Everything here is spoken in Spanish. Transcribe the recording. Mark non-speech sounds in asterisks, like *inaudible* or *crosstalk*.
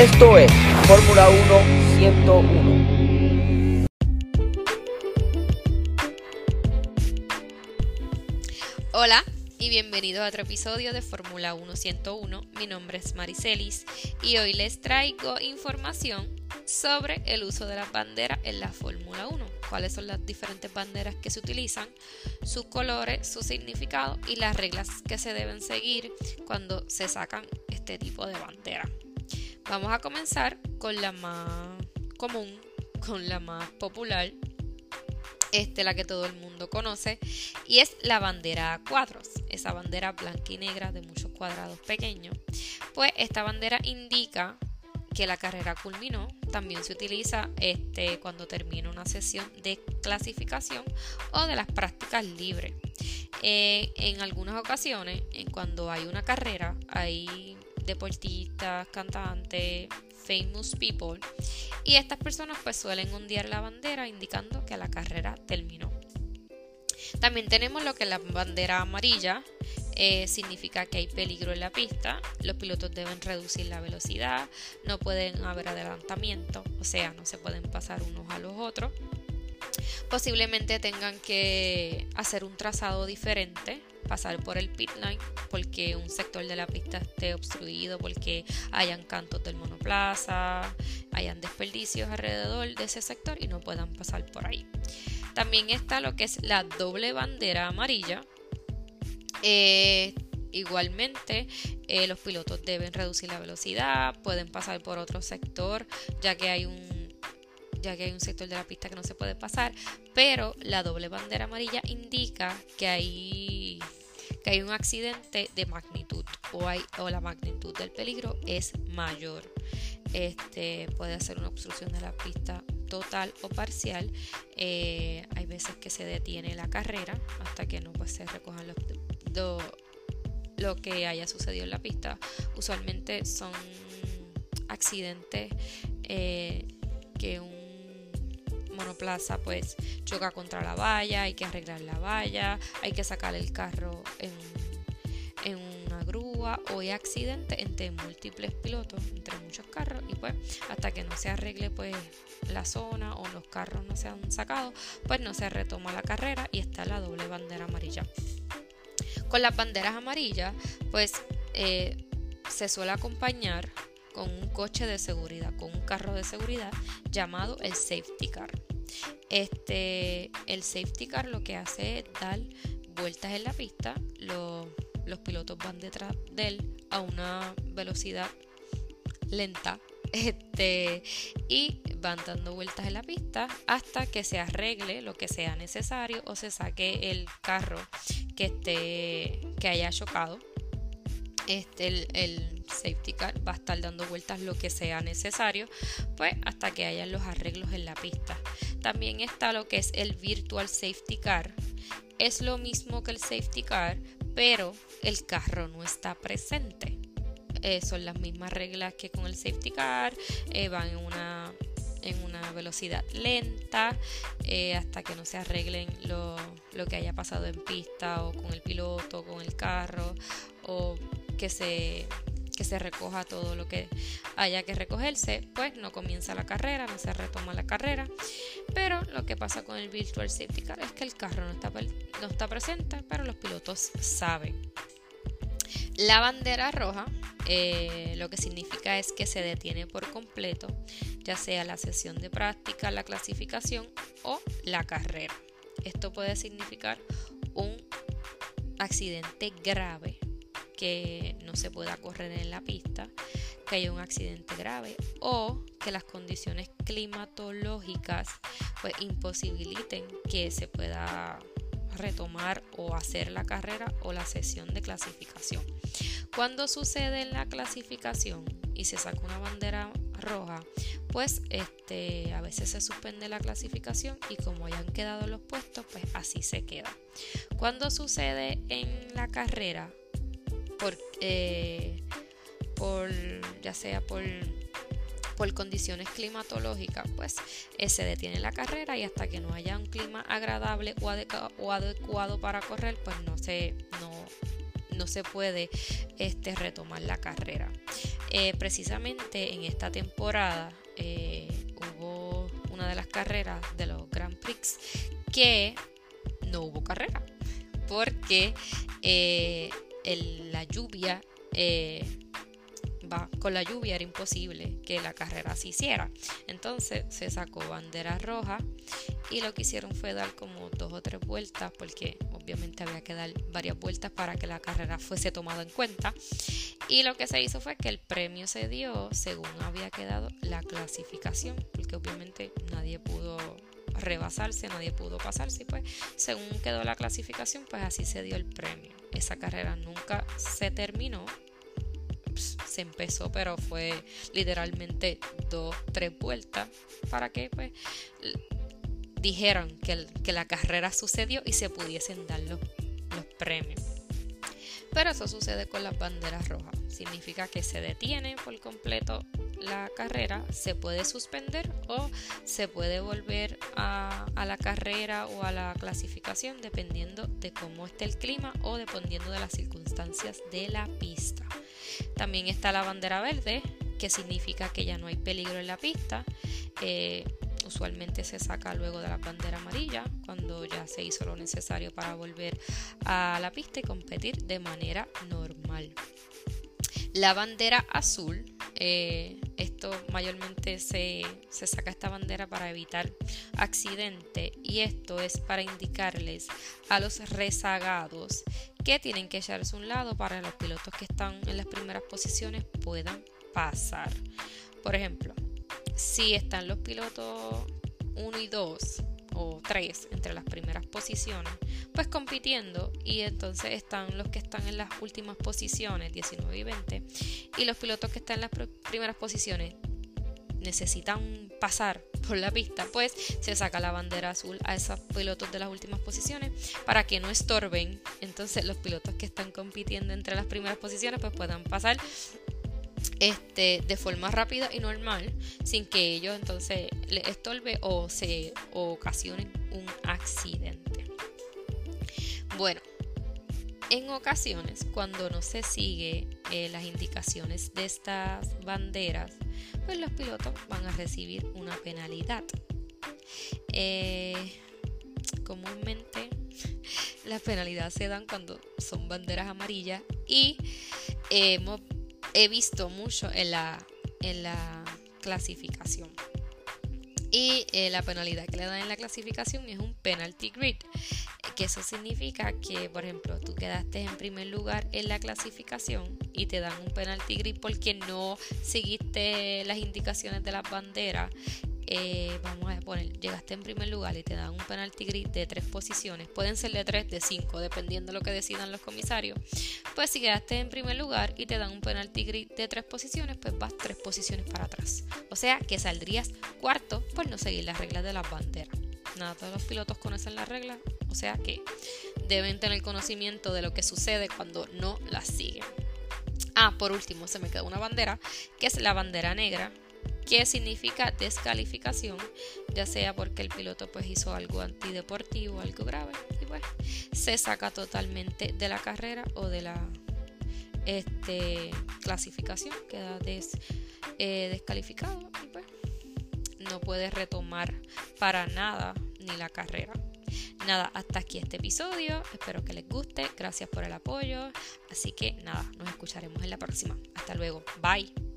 Esto es Fórmula 1 101. Hola y bienvenidos a otro episodio de Fórmula 1 101. Mi nombre es Maricelis y hoy les traigo información sobre el uso de las banderas en la Fórmula 1. Cuáles son las diferentes banderas que se utilizan, sus colores, su significado y las reglas que se deben seguir cuando se sacan este tipo de bandera. Vamos a comenzar con la más común, con la más popular, este, la que todo el mundo conoce, y es la bandera a cuadros, esa bandera blanca y negra de muchos cuadrados pequeños. Pues esta bandera indica que la carrera culminó. También se utiliza este, cuando termina una sesión de clasificación o de las prácticas libres. Eh, en algunas ocasiones, en cuando hay una carrera, hay deportistas, cantantes, famous people. Y estas personas pues suelen ondear la bandera indicando que la carrera terminó. También tenemos lo que es la bandera amarilla. Eh, significa que hay peligro en la pista, los pilotos deben reducir la velocidad, no pueden haber adelantamiento, o sea, no se pueden pasar unos a los otros. Posiblemente tengan que hacer un trazado diferente pasar por el pit line porque un sector de la pista esté obstruido, porque hayan cantos del monoplaza, hayan desperdicios alrededor de ese sector y no puedan pasar por ahí. También está lo que es la doble bandera amarilla. Eh, igualmente, eh, los pilotos deben reducir la velocidad, pueden pasar por otro sector, ya que hay un ya que hay un sector de la pista que no se puede pasar, pero la doble bandera amarilla indica que hay, que hay un accidente de magnitud o, hay, o la magnitud del peligro es mayor. Este puede ser una obstrucción de la pista total o parcial. Eh, hay veces que se detiene la carrera hasta que no pues, se recojan lo que haya sucedido en la pista. Usualmente son accidentes eh, que un monoplaza pues choca contra la valla, hay que arreglar la valla, hay que sacar el carro en, una grúa o hay accidente entre múltiples pilotos, entre muchos carros y pues hasta que no se arregle pues la zona o los carros no se han sacado, pues no se retoma la carrera y está la doble bandera amarilla. Con las banderas amarillas pues eh, se suele acompañar con un coche de seguridad, con un carro de seguridad llamado el safety car. Este, el safety car lo que hace es dar vueltas en la pista, los, pilotos van detrás de él a una velocidad lenta *laughs* este, y van dando vueltas en la pista hasta que se arregle lo que sea necesario o se saque el carro que esté que haya chocado este, el, el, safety car va a estar dando vueltas lo que sea necesario, pues hasta que hayan los arreglos en la pista. También está lo que es el virtual safety car. Es lo mismo que el safety car, pero el carro no está presente. Eh, son las mismas reglas que con el safety car, eh, van en una en una velocidad lenta eh, hasta que no se arreglen lo, lo, que haya pasado en pista o con el piloto, con el carro o que se, que se recoja todo lo que haya que recogerse, pues no comienza la carrera, no se retoma la carrera. Pero lo que pasa con el Virtual Safety Car es que el carro no está, no está presente, pero los pilotos saben. La bandera roja eh, lo que significa es que se detiene por completo, ya sea la sesión de práctica, la clasificación o la carrera. Esto puede significar un accidente grave que no se pueda correr en la pista, que haya un accidente grave o que las condiciones climatológicas pues imposibiliten que se pueda retomar o hacer la carrera o la sesión de clasificación. Cuando sucede en la clasificación y se saca una bandera roja, pues este, a veces se suspende la clasificación y como hayan quedado los puestos, pues así se queda. Cuando sucede en la carrera, eh, por ya sea por, por condiciones climatológicas, pues eh, se detiene la carrera y hasta que no haya un clima agradable o, adecuado para correr, pues no se, no, no se puede este, retomar la carrera. Eh, precisamente en esta temporada hubo una de las carreras de los Grand Prix que no hubo carrera porque la lluvia con la lluvia era imposible que la carrera se hiciera. Entonces se sacó bandera roja y lo que hicieron fue dar como dos o tres vueltas porque obviamente había que dar varias vueltas para que la carrera fuese tomada en cuenta. Y lo que se hizo fue que el premio se dio según había quedado la clasificación, porque obviamente nadie pudo rebasarse, nadie pudo pasarse, pues según quedó la clasificación, pues así se dio el premio. Esa carrera nunca se terminó, se empezó, pero fue literalmente dos, tres vueltas para que pues dijeron que, que la carrera sucedió y se pudiesen dar los, los premios. Pero eso sucede con las banderas rojas. Significa que se detiene por completo la carrera, se puede suspender o se puede volver a, la carrera o a la clasificación dependiendo de cómo esté el clima o dependiendo de las circunstancias de la pista. También está la bandera verde, que significa que ya no hay peligro en la pista. Eh, usualmente se saca luego de la bandera amarilla, cuando ya se hizo lo necesario para volver a la pista y competir de manera normal. La bandera azul, eh, esto mayormente se, se, saca esta bandera para evitar accidente y esto es para indicarles a los rezagados que tienen que echarse un lado para los pilotos que están en las primeras posiciones puedan pasar. Por ejemplo, si están los pilotos 1 y 2 o 3 entre las primeras posiciones, pues compitiendo y entonces están los que están en las últimas posiciones, 19 y 20, y los pilotos que están en las primeras posiciones necesitan pasar por la pista, pues se saca la bandera azul a esos pilotos de las últimas posiciones para que no estorben. Entonces los pilotos que están compitiendo entre las primeras posiciones pues puedan pasar este, de forma rápida y normal sin que ellos entonces les estorbe o se ocasionen un accidente. Bueno, en ocasiones cuando no se sigue eh, las indicaciones de estas banderas, pues los pilotos van a recibir una penalidad. Eh, comúnmente las penalidades se dan cuando son banderas amarillas y hemos he visto mucho en la, en la clasificación. Y eh, la penalidad que le dan en la clasificación es un penalty grid, que eso significa que, por ejemplo, tú quedaste en primer lugar en la clasificación y te dan un penalty grid porque no seguiste las indicaciones de las banderas eh, vamos a poner, llegaste en primer lugar y te dan un penalty grid de tres posiciones, pueden ser de tres, de cinco, dependiendo de lo que decidan los comisarios. Pues si quedaste en primer lugar y te dan un penalty grid de tres posiciones, pues vas tres posiciones para atrás. O sea que saldrías cuarto por no seguir las reglas de las banderas. Nada, todos los pilotos conocen las reglas, o sea que deben tener conocimiento de lo que sucede cuando no las siguen. Ah, por último, se me queda una bandera, que es la bandera negra, que significa descalificación, ya sea porque el piloto pues hizo algo antideportivo, algo grave, y pues se saca totalmente de la carrera o de la este, clasificación, queda des, eh, descalificado y pues no puede retomar para nada ni la carrera. Nada, hasta aquí este episodio. Espero que les guste. Gracias por el apoyo. Así que nada, nos escucharemos en la próxima. Hasta luego. Bye.